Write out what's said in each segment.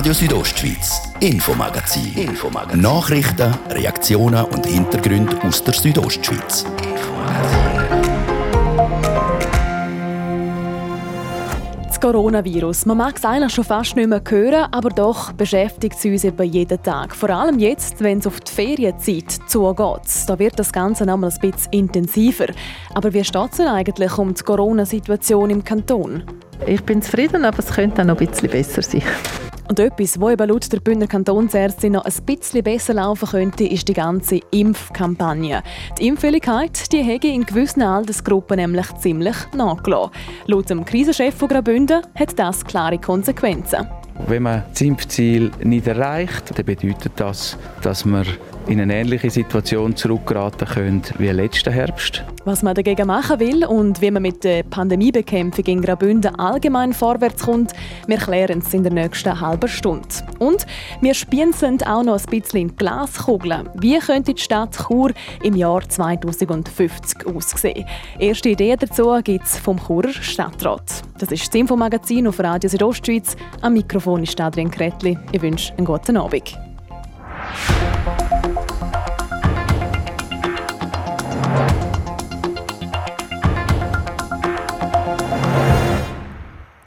Radio Südostschweiz, Infomagazin. Infomagazin. Nachrichten, Reaktionen und Hintergründe aus der Südostschweiz. Das Coronavirus. Man mag es eigentlich schon fast nicht mehr hören, aber doch beschäftigt es uns eben jeden Tag. Vor allem jetzt, wenn es auf die Ferienzeit zugeht. Da wird das Ganze noch ein bisschen intensiver. Aber wie steht es denn eigentlich um die Corona-Situation im Kanton? Ich bin zufrieden, aber es könnte auch noch ein bisschen besser sein. Und etwas, was eben laut der Bündner Kantonsärztin noch ein bisschen besser laufen könnte, ist die ganze Impfkampagne. Die Impfwilligkeit die hätte in gewissen Altersgruppen nämlich ziemlich nachgelassen. Laut dem Krisenchef von Graubünden hat das klare Konsequenzen. Wenn man das Impfziel nicht erreicht, dann bedeutet das, dass man in eine ähnliche Situation zurückgeraten können wie letzten Herbst. Was man dagegen machen will und wie man mit der Pandemiebekämpfung in Graubünden allgemein vorwärts kommt, wir klären es in der nächsten halben Stunde. Und wir spielen auch noch ein bisschen in Glaskugeln. Wie könnte die Stadt Chur im Jahr 2050 aussehen? Erste Ideen dazu gibt es vom Churer Stadtrat. Das ist das Infomagazin auf Radio Südostschweiz. Am Mikrofon ist Adrian Kretli. Ich wünsche einen guten Abend.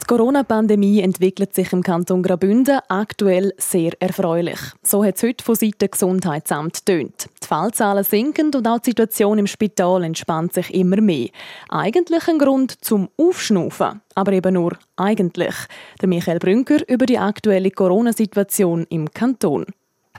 Die Corona-Pandemie entwickelt sich im Kanton Graubünden aktuell sehr erfreulich. So hat es heute von Seiten Gesundheitsamt tönt. Die Fallzahlen sinken und auch die Situation im Spital entspannt sich immer mehr. Eigentlich ein Grund zum Aufschnaufen, aber eben nur eigentlich. Der Michael Brünker über die aktuelle Corona-Situation im Kanton.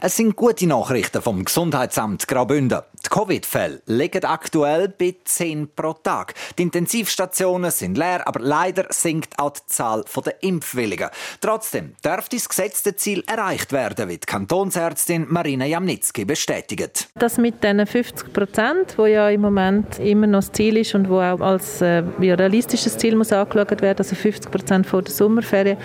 Es sind gute Nachrichten vom Gesundheitsamt Graubünden. Die Covid-Fälle liegen aktuell bei 10 pro Tag. Die Intensivstationen sind leer, aber leider sinkt auch die Zahl der Impfwilligen. Trotzdem dürfte das gesetzte Ziel erreicht werden, wie die Kantonsärztin Marina Jamnitzki bestätigt. Das mit den 50 Prozent, wo ja im Moment immer noch das Ziel ist und wo auch als äh, realistisches Ziel muss angeschaut werden, also 50 Prozent vor der Sommerferien.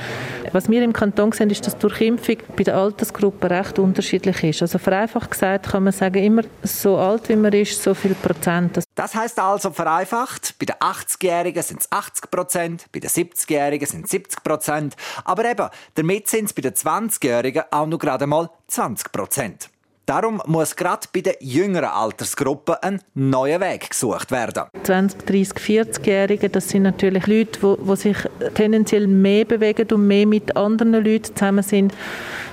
Was wir im Kanton sehen, ist, dass die Durchimpfung bei der Altersgruppe recht unterschiedlich ist. Also vereinfacht gesagt kann man sagen, immer so alt wie man ist, so viel Prozent. Das heißt also vereinfacht, bei den 80-Jährigen sind es 80 Prozent, bei den 70-Jährigen sind es 70 Prozent, aber eben, damit sind es bei den 20-Jährigen auch nur gerade mal 20 Prozent. Darum muss gerade bei den jüngeren Altersgruppen ein neuer Weg gesucht werden. 20, 30, 40-Jährige, das sind natürlich Leute, die, die sich tendenziell mehr bewegen und mehr mit anderen Leuten zusammen sind.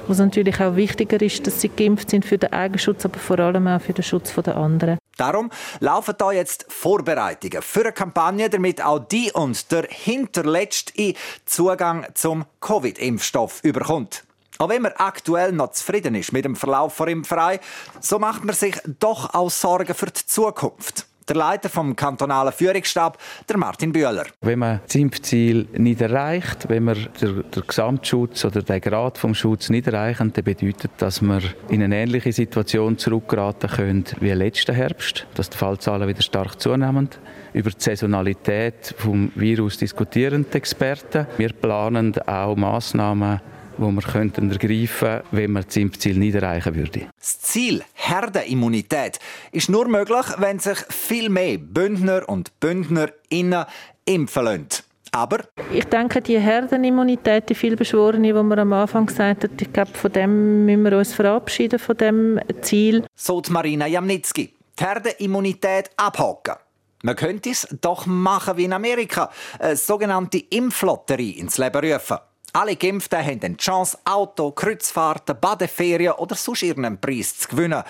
Wo es natürlich auch wichtiger ist, dass sie geimpft sind für den Eigenschutz, aber vor allem auch für den Schutz der anderen. Darum laufen da jetzt Vorbereitungen für eine Kampagne, damit auch die und der Hinterletzte Zugang zum Covid-Impfstoff überkommt. Auch wenn man aktuell noch zufrieden ist mit dem Verlauf der Impferei, so macht man sich doch auch Sorgen für die Zukunft. Der Leiter vom kantonalen Führungsstab, der Martin Bühler. Wenn man das Impfziel nicht erreicht, wenn man den, den Gesamtschutz oder den Grad vom Schutz nicht erreichen, dann bedeutet das, dass wir in eine ähnliche Situation zurückgeraten können wie letzten Herbst, dass die Fallzahlen wieder stark zunehmen. Über die Saisonalität des Virus diskutieren die Experten. Wir planen auch Massnahmen wo wir könnten ergreifen wenn man das Impfziel nicht erreichen würde. Das Ziel Herdenimmunität ist nur möglich, wenn sich viel mehr Bündner und Bündnerinnen impfen lassen. Aber ich denke, die Herdenimmunität, die vielbeschworene, die wir am Anfang gesagt haben, ich glaube, von dem müssen wir uns verabschieden, von dem Ziel. So die Marina Jamnitzki. Die Herdenimmunität abhaken. Man könnte es doch machen wie in Amerika, eine sogenannte Impflotterie ins Leben rufen. Alle Geimpften haben die Chance, Auto, Kreuzfahrten, Badeferien oder sonst irgendeinen Preis zu gewinnen.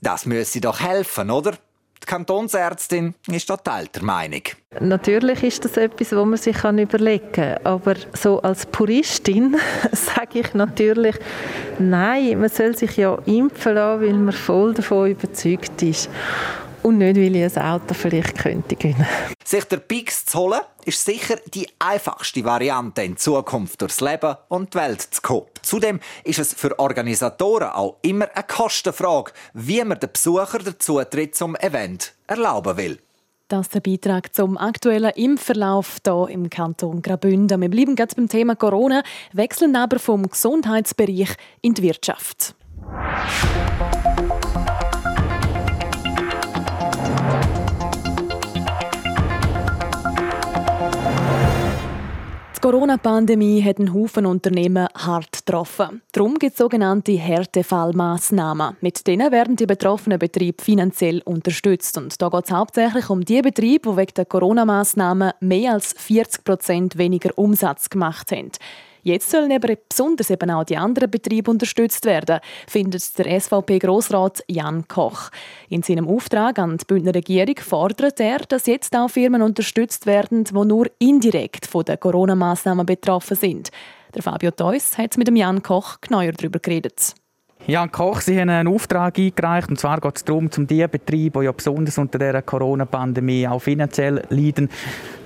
Das müsse doch helfen, oder? Die Kantonsärztin ist total der Meinung. Natürlich ist das etwas, wo man sich überlegen kann. Aber so als Puristin sage ich natürlich, nein, man soll sich ja impfen lassen, weil man voll davon überzeugt ist und nicht, weil ich ein Auto vielleicht könnte gewinnen. Sich der Pix zu holen, ist sicher die einfachste Variante in Zukunft durchs Leben und die Welt zu kommen. Zudem ist es für Organisatoren auch immer eine Kostenfrage, wie man den Besucher den Zutritt zum Event erlauben will. Das ist der Beitrag zum aktuellen Impfverlauf hier im Kanton Graubünden. Wir bleiben gerade beim Thema Corona, wechseln aber vom Gesundheitsbereich in die Wirtschaft. Die Corona-Pandemie hat einen Haufen Unternehmen hart getroffen. Darum gibt es sogenannte Härtefallmaßnahmen. Mit denen werden die betroffenen Betriebe finanziell unterstützt. Und da geht es hauptsächlich um die Betriebe, die wegen der Corona-Maßnahmen mehr als 40 Prozent weniger Umsatz gemacht haben. Jetzt sollen aber besonders eben auch die anderen Betriebe unterstützt werden, findet der SVP-Grossrat Jan Koch. In seinem Auftrag an die Bündner Regierung fordert er, dass jetzt auch Firmen unterstützt werden, die nur indirekt von den Corona-Massnahmen betroffen sind. Der Fabio Theus hat mit dem Jan Koch genauer darüber geredet. Jan Koch, Sie haben einen Auftrag eingereicht. Und zwar geht es darum, um die Betriebe, die ja besonders unter der Corona-Pandemie auch finanziell leiden,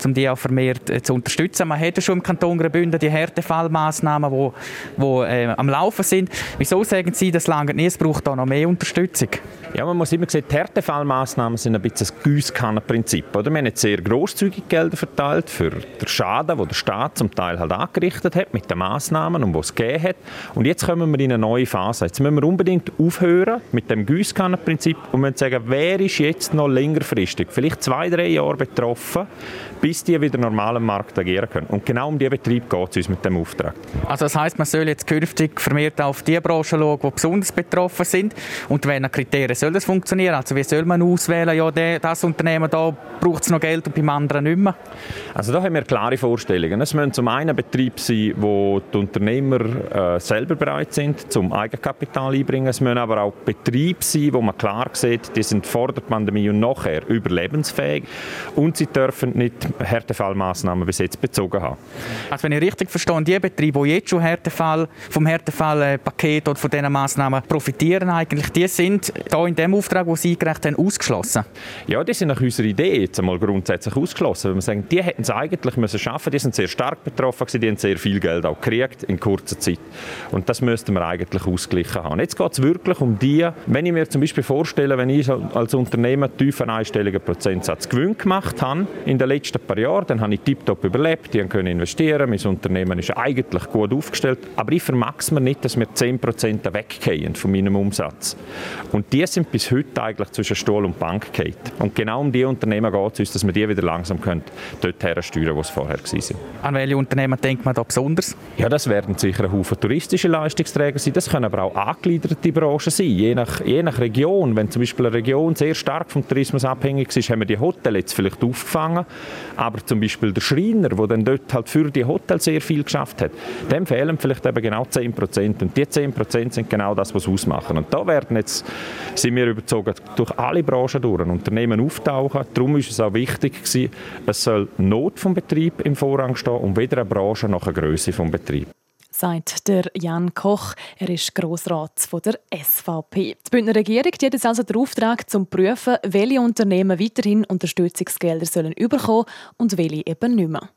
um die auch vermehrt äh, zu unterstützen. Man hat ja schon im Kanton Graubünden die Härtefallmaßnahmen, die, die äh, am Laufen sind. Wieso sagen Sie, das lange nicht? Es braucht da noch mehr Unterstützung? Ja, man muss immer sehen, die Härtefallmaßnahmen sind ein bisschen das Gießkannenprinzip. Wir haben jetzt sehr grosszügig Gelder verteilt für den Schaden, den der Staat zum Teil halt angerichtet hat mit den Maßnahmen und was es gegeben hat. Und jetzt kommen wir in eine neue Phase. Jetzt wir unbedingt aufhören mit dem Gießkannenprinzip und müssen sagen, wer ist jetzt noch längerfristig, vielleicht zwei, drei Jahre betroffen, bis die wieder normal am Markt agieren können. Und genau um diesen Betrieb geht es uns mit dem Auftrag. Also das heißt, man soll jetzt künftig vermehrt auf die Branchen schauen, die besonders betroffen sind. Und welche Kriterien soll das funktionieren? Also wie soll man auswählen, ja, das Unternehmen da braucht es noch Geld und beim anderen nicht mehr? Also da haben wir klare Vorstellungen. Es müssen zum einen Betriebe sein, wo die Unternehmer äh, selber bereit sind, zum Eigenkapital einbringen. Es müssen aber auch Betriebe sein, wo man klar sieht, die sind vor der Pandemie und nachher überlebensfähig und sie dürfen nicht Härtefallmaßnahmen bis jetzt bezogen haben. Also wenn ich richtig verstehe, die Betriebe, die jetzt schon Härtefall, vom Härtefallpaket oder von diesen Maßnahmen profitieren, eigentlich, die sind da in dem Auftrag, den Sie eingereicht haben, ausgeschlossen? Ja, die sind nach unserer Idee jetzt einmal grundsätzlich ausgeschlossen. Wenn wir sagen, die hätten es eigentlich müssen schaffen, die sind sehr stark betroffen gewesen, die haben sehr viel Geld auch gekriegt in kurzer Zeit. Und das müssten wir eigentlich ausgleichen haben. Jetzt geht es wirklich um die, wenn ich mir zum Beispiel vorstelle, wenn ich als Unternehmer einen tiefen einstelligen Prozentsatz Gewinn gemacht habe in den letzten paar Jahren, dann habe ich tiptop überlebt, die können investieren, mein Unternehmen ist eigentlich gut aufgestellt, aber ich vermag es mir nicht, dass mir 10% weggehen von meinem Umsatz. Und die sind bis heute eigentlich zwischen Stuhl und Bank gefallen. Und genau um die Unternehmen geht es uns, dass wir die wieder langsam können, dort her steuern, wo es vorher waren. An welche Unternehmen denkt man da besonders? Ja, das werden sicher ein Haufen touristische Leistungsträger sein, das können aber auch angegliederte Branchen sein, je nach, je nach Region. Wenn zum Beispiel eine Region sehr stark vom Tourismus abhängig ist, haben wir die Hotels jetzt vielleicht aufgefangen, aber zum Beispiel der Schreiner, der dann dort halt für die Hotels sehr viel geschafft hat, dem fehlen vielleicht eben genau 10 Prozent. Und die 10 Prozent sind genau das, was ausmachen. Und da werden jetzt, sind wir überzogen, durch alle Branchen durch Unternehmen auftauchen. Darum ist es auch wichtig gewesen, es soll Not vom Betrieb im Vorrang stehen und weder eine Branche noch eine Größe vom Betrieb sagt der Jan Koch. Er ist Grossrat der SVP. Die Bündner Regierung hat jetzt also den Auftrag, zum zu prüfen, welche Unternehmen weiterhin Unterstützungsgelder sollen bekommen und welche eben nicht mehr.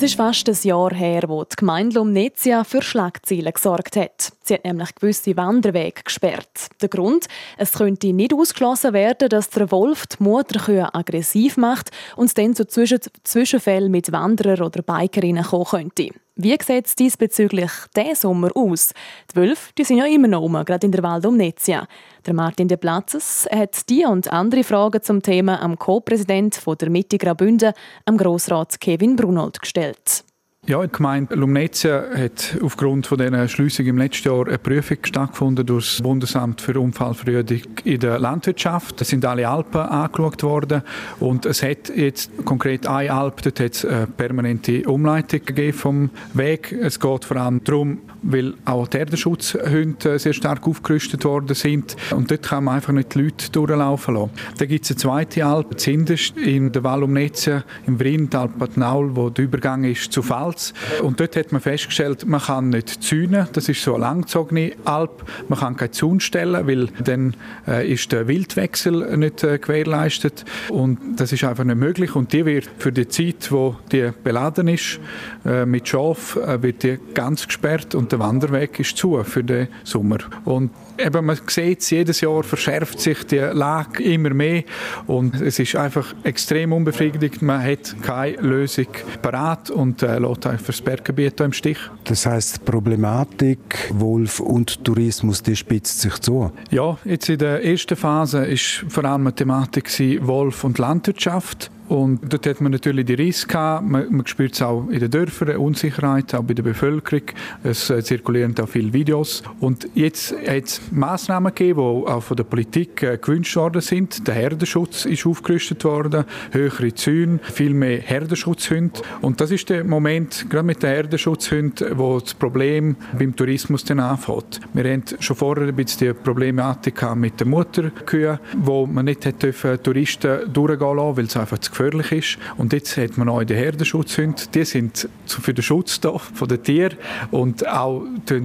Es ist fast ein Jahr her, wo die Gemeinde Lumnezia für Schlagzeilen gesorgt hat. Sie hat nämlich gewisse Wanderwege gesperrt. Der Grund? Es könnte nicht ausgeschlossen werden, dass der Wolf die Mutterkühe aggressiv macht und es dann zu Zwischenfällen mit Wanderern oder Bikerinnen kommen könnte. Wie sieht es diesbezüglich diesen Sommer aus? Die Wölfe die sind ja immer noch rum, gerade in der Wald um Nezia. Der Martin de Platzes hat die und andere Fragen zum Thema am Co-Präsident der Mitte Graubünden, am Grossrat Kevin Brunold, gestellt. Ja, die Gemeinde Lumnezia hat aufgrund von dieser Schliessung im letzten Jahr eine Prüfung stattgefunden durch das Bundesamt für Unfallverhütung in der Landwirtschaft. Es sind alle Alpen angeschaut worden und es hat jetzt konkret eine Alp, dort hat es eine permanente Umleitung gegeben vom Weg. Es geht vor allem darum, weil auch die Erdenschutzhunde sehr stark aufgerüstet worden sind und dort kann man einfach nicht die Leute durchlaufen lassen. Dann gibt es eine zweite Alp, Zinderst, in der Val Lumnezia, im Vrind, Alp Naul, wo der Übergang ist zu Fall Salz. Und dort hat man festgestellt, man kann nicht zäunen. Das ist so eine langgezogene Alp. Man kann keinen Zaun stellen, weil dann äh, ist der Wildwechsel nicht äh, gewährleistet. Und das ist einfach nicht möglich. Und die wird für die Zeit, wo die beladen ist, äh, mit Schaf, wird die ganz gesperrt und der Wanderweg ist zu für den Sommer. Und eben, man sieht jedes Jahr verschärft sich die Lage immer mehr und es ist einfach extrem unbefriedigend. Man hat keine Lösung parat und äh, lässt für das Berggebiet im Stich. Das heißt, die Problematik Wolf und Tourismus, die spitzt sich zu? Ja, jetzt in der ersten Phase ist vor allem eine Thematik Wolf und Landwirtschaft. Und dort hat man natürlich die Risse Man, man spürt es auch in den Dörfern, Unsicherheit, auch bei der Bevölkerung. Es äh, zirkulieren auch viele Videos. Und jetzt hat es Massnahmen gegeben, die auch von der Politik äh, gewünscht worden sind. Der Herdenschutz ist aufgerüstet worden, höhere Zäune, viel mehr Herdenschutzhunde. Und das ist der Moment, gerade mit den Herdenschutzhunden, wo das Problem beim Tourismus dann anfängt. Wir haben schon vorher ein bisschen die Problematik mit den Mutterkühen, wo man nicht hätte Touristen durchgehen lassen, weil es einfach zu gefährlich ist. Und jetzt hat man auch die Herdenschutzhunde. Die sind für den Schutz da, von den Tieren und auch den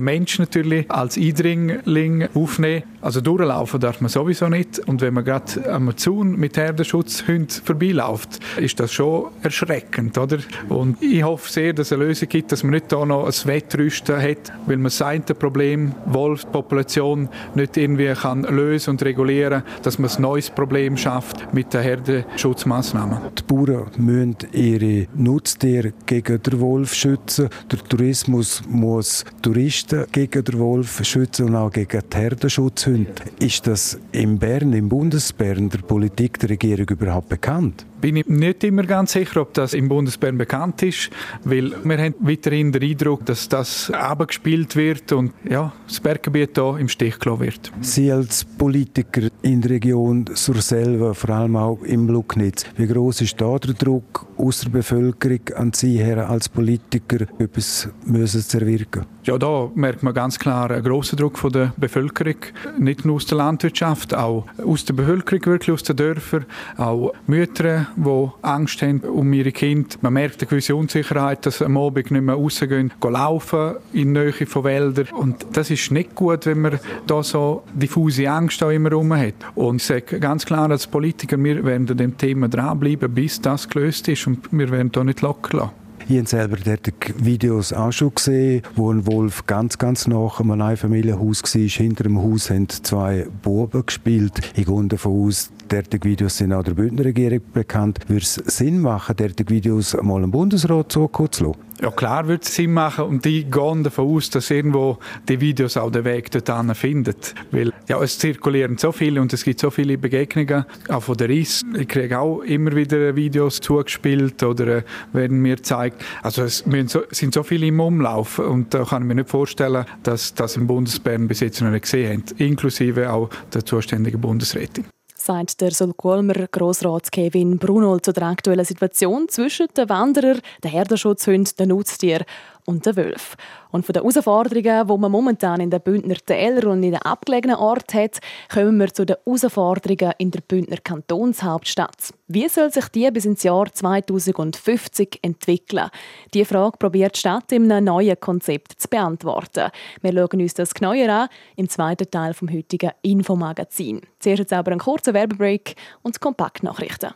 Menschen natürlich als Eindringling aufnehmen. Also durchlaufen darf man sowieso nicht. Und wenn man gerade am Zaun mit Herdenschutzhunden vorbeiläuft, ist das schon erschreckend, oder? Und ich hoffe sehr, dass es eine Lösung gibt, dass man nicht da noch ein Wettrüsten hat, weil man sein Problem, Wolfspopulation, nicht irgendwie kann lösen und regulieren, dass man ein neues Problem schafft mit der Herdenschutzmaßnahmen. Massnahmen. Die Bauern müssen ihre Nutztiere gegen den Wolf schützen. Der Tourismus muss Touristen gegen den Wolf schützen und auch gegen die Herdenschutzhunde. Ist das in Bern, im Bundesbern, der Politik, der Regierung überhaupt bekannt? Bin ich nicht immer ganz sicher, ob das im Bundesbern bekannt ist, weil wir haben weiterhin den Eindruck, dass das abgespielt wird und ja, das Berggebiet hier im Stich gelassen wird. Sie als Politiker in der Region Surselva, vor allem auch im Lugnitz, wie groß ist da der Druck aus der Bevölkerung an Sie her als Politiker, etwas müssen zu erwirken? Ja, da merkt man ganz klar einen grossen Druck von der Bevölkerung, nicht nur aus der Landwirtschaft, auch aus der Bevölkerung, wirklich aus den Dörfern, auch Mütter, die Angst haben um ihre Kinder. Man merkt eine gewisse Unsicherheit, dass sie am Abend nicht mehr rausgehen, gehen laufen in Nähe von Wäldern. Und das ist nicht gut, wenn man da so diffuse Angst auch immer rum hat. Und ich sage ganz klar als Politiker, wir werden an dem Thema dranbleiben, bis das gelöst ist und wir werden da nicht locker lassen. Ich habe selber dort Videos auch schon gesehen, wo ein Wolf ganz, ganz nach einem Einfamilienhaus war. Hinter dem Haus haben zwei Buben gespielt. Ich gehe davon aus, Derartige Videos sind auch der Bündner Regierung bekannt. Würde es Sinn machen, derartige Videos mal im Bundesrat zukommen zu lassen? Ja, klar würde es Sinn machen und die gehen davon aus, dass irgendwo die Videos auch den Weg dorthin finden. Weil ja, es zirkulieren so viele und es gibt so viele Begegnungen, auch von der RIS. Ich kriege auch immer wieder Videos zugespielt oder äh, werden mir gezeigt. Also es sind so viele im Umlauf und da kann ich mir nicht vorstellen, dass das im Bundesbern bis jetzt noch nicht gesehen haben, inklusive auch der zuständigen Bundesrätin sagt der Sulkolmer Grossrat Kevin Brunol zu der aktuellen Situation zwischen den Wanderern, den Herdenschutzhunden, den Nutztieren und den Wölfen. Und von den Herausforderungen, die man momentan in den Bündner Tälern und in den abgelegenen Orten hat, kommen wir zu den Herausforderungen in der Bündner Kantonshauptstadt. Wie soll sich die bis ins Jahr 2050 entwickeln? Diese Frage probiert die Stadt in einem neuen Konzept zu beantworten. Wir schauen uns das genauer an im zweiten Teil vom heutigen Infomagazin. Zuerst jetzt aber ein kurzer Werbebreak und Kompaktnachrichten.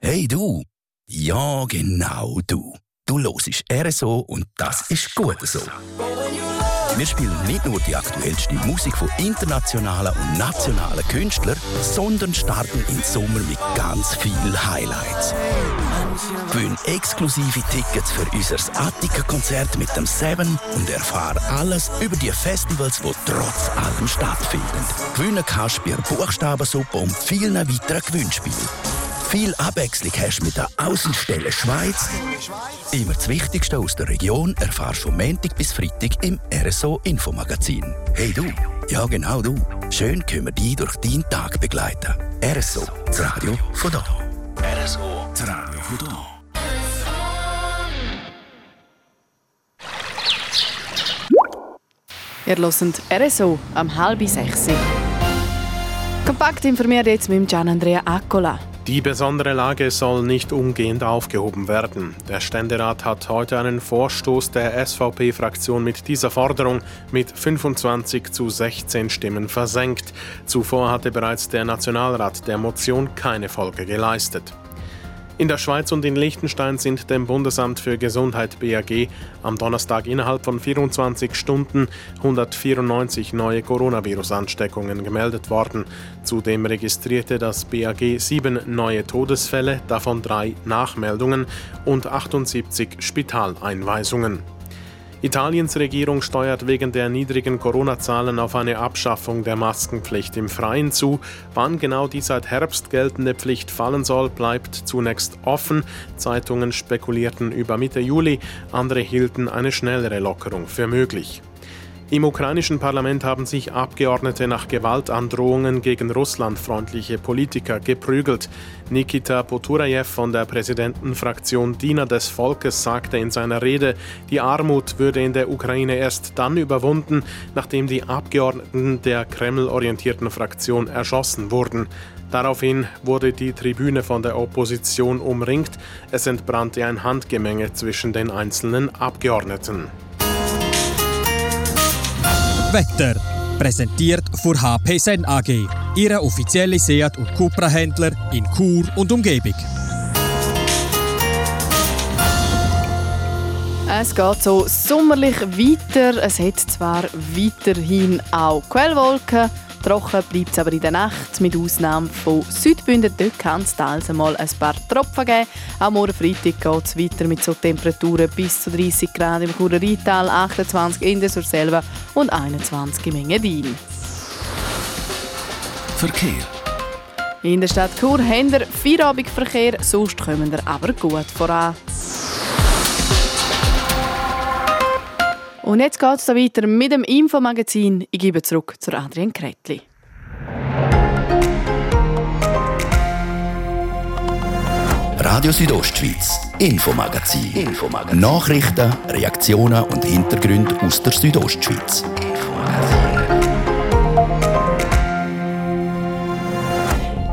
Hey du! Ja, genau du. Du hörst RSO und das ist gut so. Wir spielen nicht nur die aktuellste Musik von internationalen und nationalen Künstlern, sondern starten im Sommer mit ganz vielen Highlights. Gewinn exklusive Tickets für unser Attika-Konzert mit dem Seven und erfahre alles über die Festivals, die trotz allem stattfinden. Gewinnen kannst du bei Buchstabensuppe und vielen weiteren Gewinnspielen. Viel Abwechslung hast mit der Außenstelle Schweiz. Immer das Wichtigste aus der Region erfahrst du von Montag bis Freitag im RSO Infomagazin. Hey du, ja genau du. Schön können wir dich durch deinen Tag begleiten. RSO, das Radio von da. RSO, das Radio von da. Ihr hört RSO am halb sechs. Kompakt informiert jetzt mit Gian Andrea Accola. Die besondere Lage soll nicht umgehend aufgehoben werden. Der Ständerat hat heute einen Vorstoß der SVP-Fraktion mit dieser Forderung mit 25 zu 16 Stimmen versenkt. Zuvor hatte bereits der Nationalrat der Motion keine Folge geleistet. In der Schweiz und in Liechtenstein sind dem Bundesamt für Gesundheit BAG am Donnerstag innerhalb von 24 Stunden 194 neue Coronavirus-Ansteckungen gemeldet worden. Zudem registrierte das BAG sieben neue Todesfälle, davon drei Nachmeldungen und 78 Spitaleinweisungen. Italiens Regierung steuert wegen der niedrigen Corona-Zahlen auf eine Abschaffung der Maskenpflicht im Freien zu. Wann genau die seit Herbst geltende Pflicht fallen soll, bleibt zunächst offen. Zeitungen spekulierten über Mitte Juli, andere hielten eine schnellere Lockerung für möglich. Im ukrainischen Parlament haben sich Abgeordnete nach Gewaltandrohungen gegen russlandfreundliche Politiker geprügelt. Nikita Poturajew von der Präsidentenfraktion Diener des Volkes sagte in seiner Rede, die Armut würde in der Ukraine erst dann überwunden, nachdem die Abgeordneten der Kreml-orientierten Fraktion erschossen wurden. Daraufhin wurde die Tribüne von der Opposition umringt. Es entbrannte ein Handgemenge zwischen den einzelnen Abgeordneten. Wetter. Präsentiert von HP Sen AG, Ihre offizielle Seat- und Cupra-Händler in Chur und Umgebung. Es geht so sommerlich weiter. Es hat zwar weiterhin auch Quellwolken, Trocken bleibt es aber in der Nacht, mit Ausnahme von Südbünden. Dort kann es teils einmal ein paar Tropfen geben. Am morgen Freitag geht es weiter mit so Temperaturen bis zu 30 Grad im Churer Rheintal, 28 in der Surselva und 21 im Engadin. Verkehr. In der Stadt Chur haben wir Feierabendverkehr, sonst kommen wir aber gut voran. Und jetzt geht es weiter mit dem Infomagazin. Ich gebe zurück zu Adrian Kretli. Radio Südostschweiz, Infomagazin. Infomagazin. Nachrichten, Reaktionen und Hintergründe aus der Südostschweiz.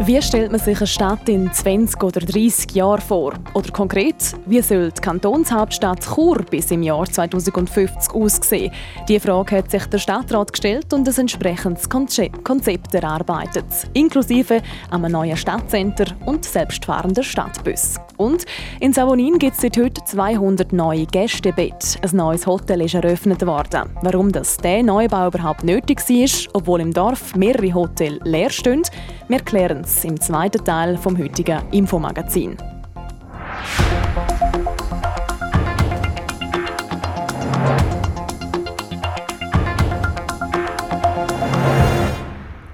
Wie stellt man sich eine Stadt in 20 oder 30 Jahren vor? Oder konkret, wie soll die Kantonshauptstadt Chur bis im Jahr 2050 aussehen? Diese Frage hat sich der Stadtrat gestellt und ein entsprechendes Konzept erarbeitet, inklusive einem neuen Stadtcenter und selbstfahrenden Stadtbus. Und in Savonin gibt es seit heute 200 neue Gästebetten. Ein neues Hotel ist eröffnet worden. Warum das der Neubau überhaupt nötig war, obwohl im Dorf mehrere Hotels leer stehen, wir klären es im zweiten Teil vom heutigen Infomagazin.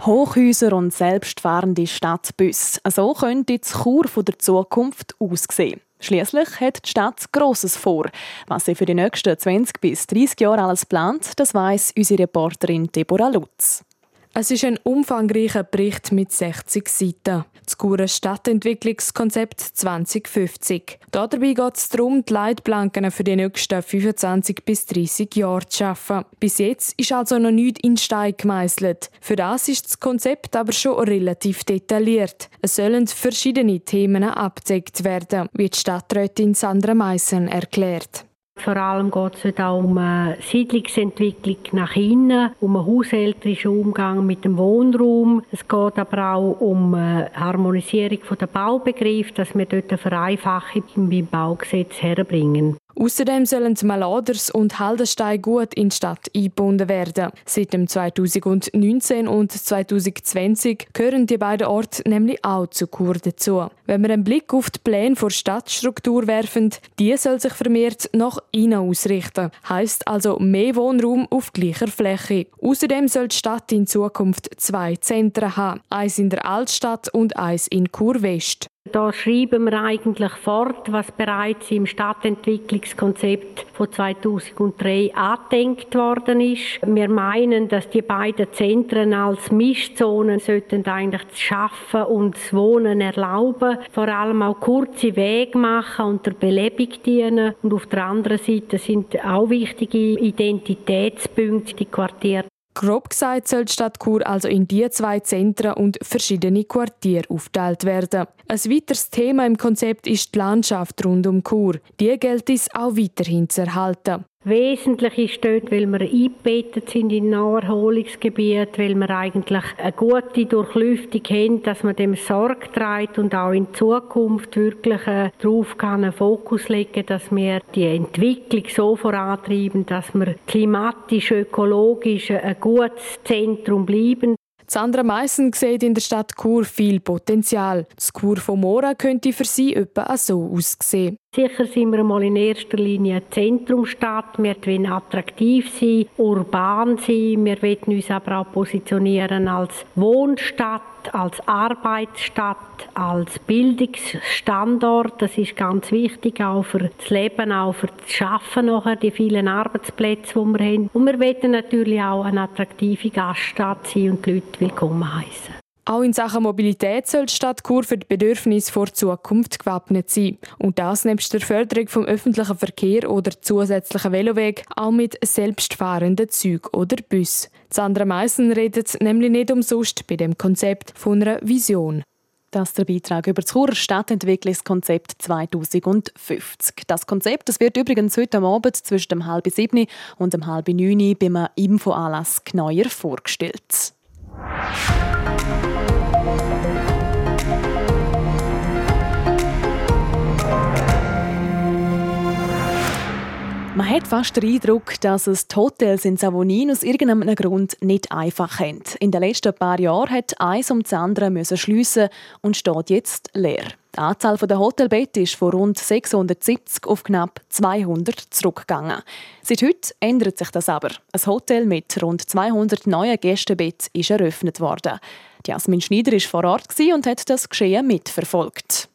Hochhäuser und selbstfahrende Stadtbus. So könnte die Chur der Zukunft aussehen. Schließlich hat die Stadt Grosses vor. Was sie für die nächsten 20 bis 30 Jahre alles plant, das weiss unsere Reporterin Deborah Lutz. Es ist ein umfangreicher Bericht mit 60 Seiten. Das Gure Stadtentwicklungskonzept 2050. Dabei geht es darum, die Leitplanken für die nächsten 25 bis 30 Jahre zu schaffen. Bis jetzt ist also noch nichts in Stein gemeißelt. Für das ist das Konzept aber schon relativ detailliert. Es sollen verschiedene Themen abgedeckt werden, wie die Stadträtin Sandra Meissen erklärt. Vor allem geht es auch um eine Siedlungsentwicklung nach innen, um einen haushälterischen Umgang mit dem Wohnraum. Es geht aber auch um eine Harmonisierung der Baubegriff, dass wir dort eine Vereinfachung beim Baugesetz herbringen. Außerdem sollen Maladers und Haldenstein gut in die Stadt eingebunden werden. Seit dem 2019 und 2020 gehören die beiden Orte nämlich auch zu Chur dazu. Wenn wir einen Blick auf die Pläne der Stadtstruktur werfen, die soll sich vermehrt nach innen ausrichten. Heißt also mehr Wohnraum auf gleicher Fläche. Außerdem soll die Stadt in Zukunft zwei Zentren haben. Eins in der Altstadt und eins in Chur West. Da schreiben wir eigentlich fort, was bereits im Stadtentwicklungskonzept von 2003 angedenkt worden ist. Wir meinen, dass die beiden Zentren als Mischzonen sollten eigentlich das Schaffen und das Wohnen erlauben, vor allem auch kurze Wege machen und der Belebung dienen. Und auf der anderen Seite sind auch wichtige Identitätspunkte, die Quartiere Grob gesagt soll die Stadt Chur also in die zwei Zentren und verschiedene Quartiere aufteilt werden. Ein weiteres Thema im Konzept ist die Landschaft rund um Chur. Die gilt es auch weiterhin zu erhalten. Wesentlich ist dort, weil wir eingebettet sind in Naherholungsgebiet, weil wir eigentlich eine gute Durchlüftung haben, dass man dem Sorge trägt und auch in Zukunft wirklich äh, darauf einen Fokus legen, dass wir die Entwicklung so vorantreiben, dass wir klimatisch, ökologisch ein gutes Zentrum bleiben. Sandra Meissen sieht in der Stadt Chur viel Potenzial. Das Chur von Mora könnte für sie etwa so aussehen. Sicher sind wir mal in erster Linie eine Zentrumstadt. Wir wollen attraktiv sein, urban sein. Wir wollen uns aber auch positionieren als Wohnstadt, als Arbeitsstadt, als Bildungsstandort. Das ist ganz wichtig, auch für das Leben, auch für das Schaffen nachher, die vielen Arbeitsplätze, die wir haben. Und wir wollen natürlich auch eine attraktive Gaststadt sein und die Leute willkommen heißen. Auch in Sachen Mobilität soll die Stadt Chur für die Bedürfnisse vor Zukunft gewappnet sein. Und das nebst der Förderung vom öffentlichen Verkehr oder zusätzlichen Veloweg auch mit selbstfahrenden Zügen oder Bus. Sandra Meissen redet nämlich nicht umsonst bei dem Konzept von einer Vision. Das ist der Beitrag über das Churer Stadtentwicklungskonzept 2050. Das Konzept das wird übrigens heute Abend zwischen dem halb sieben und dem halb neun beim Infoanlass genauer vorgestellt. you Man hat fast den Eindruck, dass es die Hotels in Savonin aus irgendeinem Grund nicht einfach haben. In den letzten paar Jahren hat eins um das andere müssen schliessen und steht jetzt leer. Die Anzahl der Hotelbetten ist von rund 670 auf knapp 200 zurückgegangen. Seit heute ändert sich das aber. Ein Hotel mit rund 200 neuen Gästebetten ist eröffnet worden. Jasmin Schneider war vor Ort und hat das Geschehen mitverfolgt.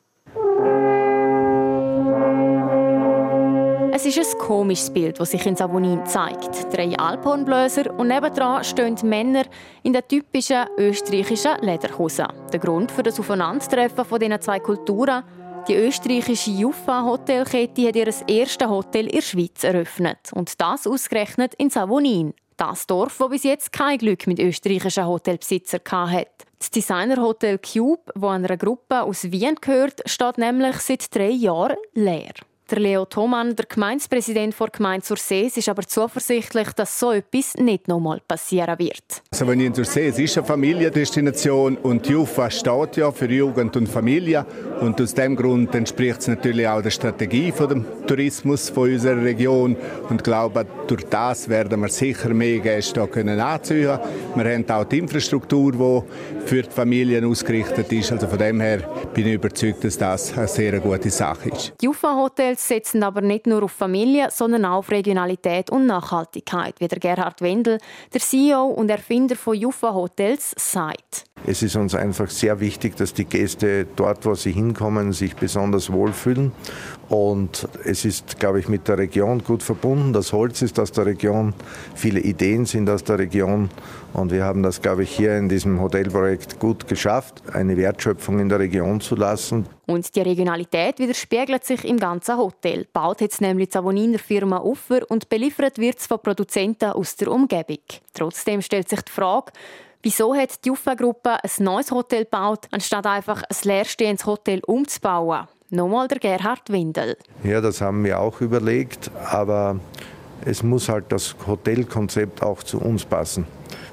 Es ist ein komisches Bild, das sich in Savonin zeigt. Drei Alphornbläser und nebendran stehen Männer in den typischen österreichischen Lederhosen. Der Grund für das Aufeinandertreffen von diesen zwei Kulturen die österreichische Juffa Hotelkette hat ihr erstes Hotel in der Schweiz eröffnet. Und das ausgerechnet in Savonin. Das Dorf, das bis jetzt kein Glück mit österreichischen Hotelbesitzern hatte. Das Designerhotel Cube, das einer Gruppe aus Wien gehört, steht nämlich seit drei Jahren leer. Der Leo Thomann, der Gemeindepräsident der Gemeinde Sursees, ist aber zuversichtlich, dass so etwas nicht nochmal passieren wird. Also wenn ich in Sursees ist eine Familiendestination und die Jufa steht ja für Jugend und Familie und aus dem Grund entspricht es natürlich auch der Strategie von dem Tourismus von unserer Region und ich glaube, durch das werden wir sicher mehr Gäste können anziehen. Wir haben auch die Infrastruktur, die für die Familien ausgerichtet ist. Also von dem her bin ich überzeugt, dass das eine sehr gute Sache ist. Die Jufa Hotel Hotels setzen aber nicht nur auf Familie, sondern auch auf Regionalität und Nachhaltigkeit, wie der Gerhard Wendel, der CEO und Erfinder von Juffa Hotels, sagt. Es ist uns einfach sehr wichtig, dass die Gäste dort, wo sie hinkommen, sich besonders wohlfühlen. Und es ist, glaube ich, mit der Region gut verbunden. Das Holz ist aus der Region, viele Ideen sind aus der Region. Und wir haben das, glaube ich, hier in diesem Hotelprojekt gut geschafft, eine Wertschöpfung in der Region zu lassen. Und die Regionalität widerspiegelt sich im ganzen Hotel. Baut jetzt nämlich die Savoniner Firma Uffer und beliefert wird es von Produzenten aus der Umgebung. Trotzdem stellt sich die Frage, Wieso hat die Uffa-Gruppe ein neues Hotel gebaut, anstatt einfach ein leerstehendes Hotel umzubauen? Nochmal der Gerhard Windel. Ja, das haben wir auch überlegt, aber es muss halt das Hotelkonzept auch zu uns passen.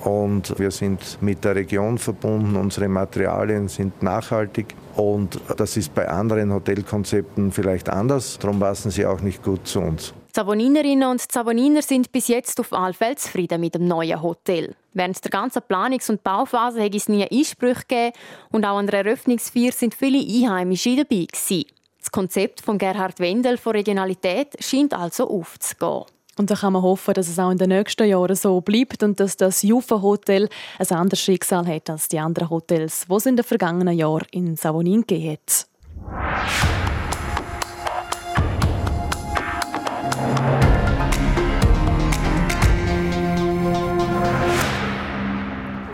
Und wir sind mit der Region verbunden, unsere Materialien sind nachhaltig und das ist bei anderen Hotelkonzepten vielleicht anders, darum passen sie auch nicht gut zu uns. Zavoninerinnen und Zavoniner sind bis jetzt auf alle Fälle zufrieden mit dem neuen Hotel. Während der ganzen Planungs- und Bauphase hat es nie Einsprüche gegeben und auch an der Eröffnungsfeier sind viele Einheimische dabei gewesen. Das Konzept von Gerhard Wendel von Regionalität scheint also aufzugehen. Und da kann man hoffen, dass es auch in den nächsten Jahren so bleibt und dass das Jufa Hotel ein anderes Schicksal hat als die anderen Hotels, die es in den vergangenen Jahren in Savonin gegeben hat.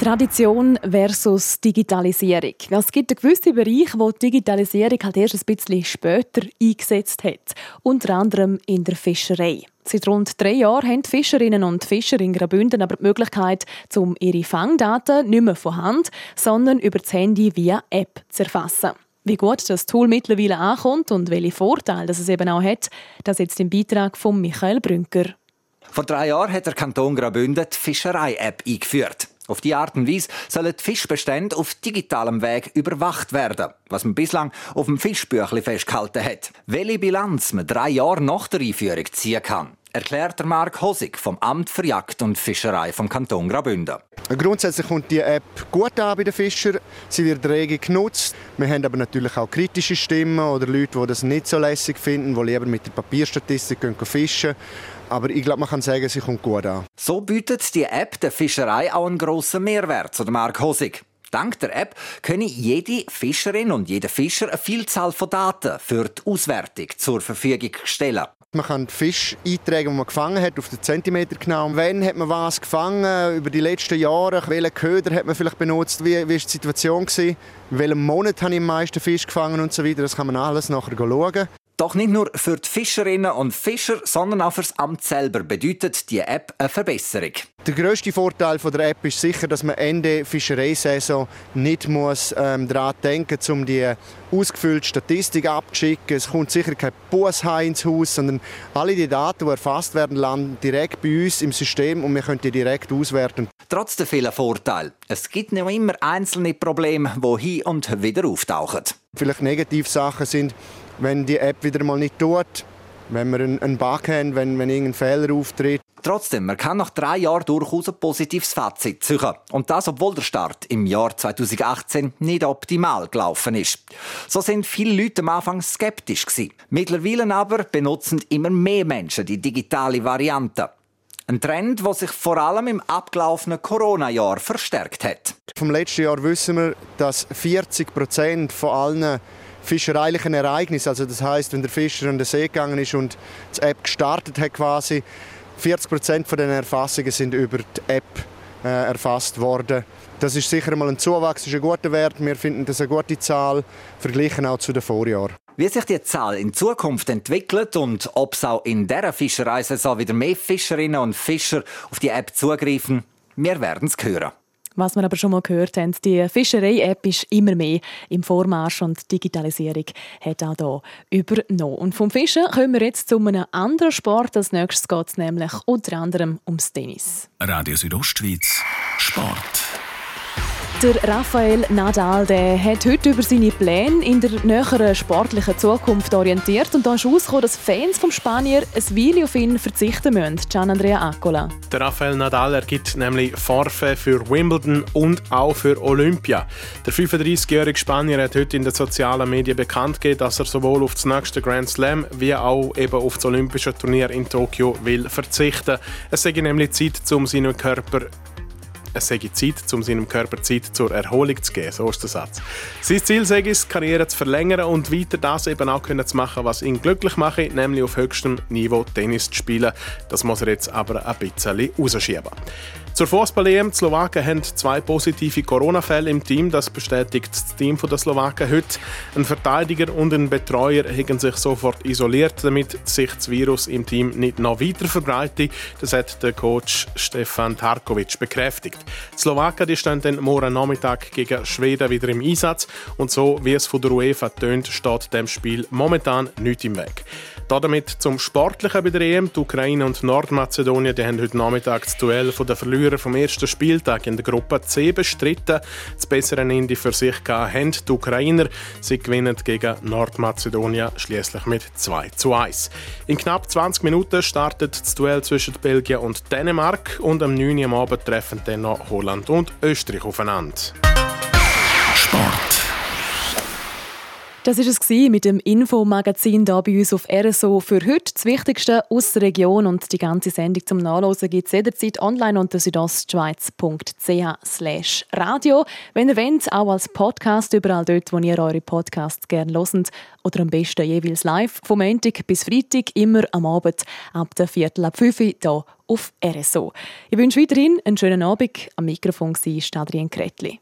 Tradition versus Digitalisierung. Es gibt einen gewissen Bereich, wo die Digitalisierung halt erst ein bisschen später eingesetzt hat. Unter anderem in der Fischerei. Seit rund drei Jahren haben die Fischerinnen und Fischer in Graubünden aber die Möglichkeit, um ihre Fangdaten nicht mehr von Hand, sondern über das Handy via App zu erfassen. Wie gut das Tool mittlerweile ankommt und welche Vorteile es eben auch hat, das jetzt im Beitrag von Michael Brünker. Vor drei Jahren hat der Kanton Graubünden die Fischerei-App eingeführt. Auf die Art und Weise sollen die Fischbestände auf digitalem Weg überwacht werden, was man bislang auf dem Fischbüchli festgehalten hat. Welche Bilanz man drei Jahre nach der Einführung ziehen kann, erklärt der Mark Hosig vom Amt für Jagd und Fischerei vom Kanton Graubünden. Grundsätzlich kommt die App gut an bei den Fischern. Sie wird rege genutzt. Wir haben aber natürlich auch kritische Stimmen oder Leute, die das nicht so lässig finden, die lieber mit der Papierstatistik gehen fischen. Aber ich glaube, man kann sagen, sie kommt gut an. So bietet die App der Fischerei auch einen grossen Mehrwert, so der Mark Hosig. Dank der App können jede Fischerin und jeder Fischer eine Vielzahl von Daten für die Auswertung zur Verfügung stellen. Man kann Fisch eintragen, die man gefangen hat, auf den Zentimeter genau. Wann hat man was gefangen? Über die letzten Jahre? Welchen Köder hat man vielleicht benutzt? Wie, war die Situation? Gewesen? In welchem Monat habe ich am meisten Fisch gefangen und so weiter? Das kann man alles nachher schauen. Doch nicht nur für die Fischerinnen und Fischer, sondern auch für das Amt selber bedeutet die App eine Verbesserung. Der grösste Vorteil der App ist sicher, dass man Ende Fischereisaison nicht muss, ähm, daran denken um die ausgefüllte Statistik abzuschicken. Es kommt sicher kein Bus ins Haus, sondern alle die Daten, die erfasst werden, landen direkt bei uns im System und wir können die direkt auswerten. Trotz der vielen Vorteile, es gibt noch immer einzelne Probleme, die hin und wieder auftauchen. Vielleicht Negativsachen sind, wenn die App wieder mal nicht tut, wenn wir einen Bug haben, wenn, wenn irgendein Fehler auftritt. Trotzdem, man kann nach drei Jahren durchaus ein positives Fazit ziehen. Und das, obwohl der Start im Jahr 2018 nicht optimal gelaufen ist. So sind viele Leute am Anfang skeptisch gewesen. Mittlerweile aber benutzen immer mehr Menschen die digitale Variante. Ein Trend, der sich vor allem im abgelaufenen Corona-Jahr verstärkt hat. Vom letzten Jahr wissen wir, dass 40 Prozent von allen fischereilichen Ereignis. Also das heißt, wenn der Fischer an den See gegangen ist und die App gestartet hat quasi, 40 Prozent von den Erfassungen sind über die App äh, erfasst worden. Das ist sicher mal ein Zuwachs, ist ein guter Wert. Wir finden das eine gute Zahl, verglichen auch zu den Vorjahren. Wie sich die Zahl in Zukunft entwickelt und ob es auch in dieser Fischereisaison wieder mehr Fischerinnen und Fischer auf die App zugreifen, wir werden es hören. Was wir aber schon mal gehört haben, die Fischerei-App ist immer mehr im Vormarsch und die Digitalisierung hat auch hier übernommen. Und vom Fischen kommen wir jetzt zu einem anderen Sport. Als nächstes geht es nämlich unter anderem ums Tennis. Radio Südostschweiz, Sport. Der Rafael Nadal der hat heute über seine Pläne in der näheren sportlichen Zukunft orientiert und da ist herausgekommen, dass Fans vom Spanier ein Weile auf ihn verzichten müssen. Gian Andrea Accola. Der Rafael Nadal ergibt nämlich Forfe für Wimbledon und auch für Olympia. Der 35-jährige Spanier hat heute in den sozialen Medien bekannt gegeben, dass er sowohl auf das nächste Grand Slam wie auch eben auf das Olympische Turnier in Tokio will verzichten. Es sei nämlich Zeit, um seinen Körper es sei Zeit, um seinem Körper Zeit zur Erholung zu geben. So ist der Satz. Sein Ziel sei es, Karriere zu verlängern und weiter das eben auch können zu machen, was ihn glücklich macht, nämlich auf höchstem Niveau Tennis zu spielen. Das muss er jetzt aber ein bisschen rausschieben. Zur Fußball-EM. Die Slowaken haben zwei positive Corona-Fälle im Team. Das bestätigt das Team der Slowaken heute. Ein Verteidiger und ein Betreuer haben sich sofort isoliert, damit sich das Virus im Team nicht noch weiter verbreitet. Das hat der Coach Stefan Tarkovic bekräftigt. Die Slowaken die stehen dann morgen Nachmittag gegen Schweden wieder im Einsatz. Und so, wie es von der UEFA tönt, steht dem Spiel momentan nichts im Weg. Damit zum Sportlichen bei der EM. Die Ukraine und Nordmazedonien die haben heute Nachmittag das Duell der Verlierer vom ersten Spieltag in der Gruppe C bestritten. Das bessere Ende für sich haben die Ukrainer. Sie gewinnen gegen Nordmazedonien schließlich mit 2 zu 1. In knapp 20 Minuten startet das Duell zwischen Belgien und Dänemark und am 9. Uhr am Abend treffen dann noch Holland und Österreich aufeinander. Das war es mit dem Infomagazin hier bei uns auf RSO für heute. Das Wichtigste aus der Region und die ganze Sendung zum Nachlesen gibt es jederzeit online unter südostschweiz.ch radio. Wenn ihr wollt, auch als Podcast überall dort, wo ihr eure Podcasts gerne hört oder am besten jeweils live vom Montag bis Freitag, immer am Abend ab der Viertel ab 5 Uhr hier auf RSO. Ich wünsche weiterhin einen schönen Abend. Am Mikrofon war Adrian Kretli.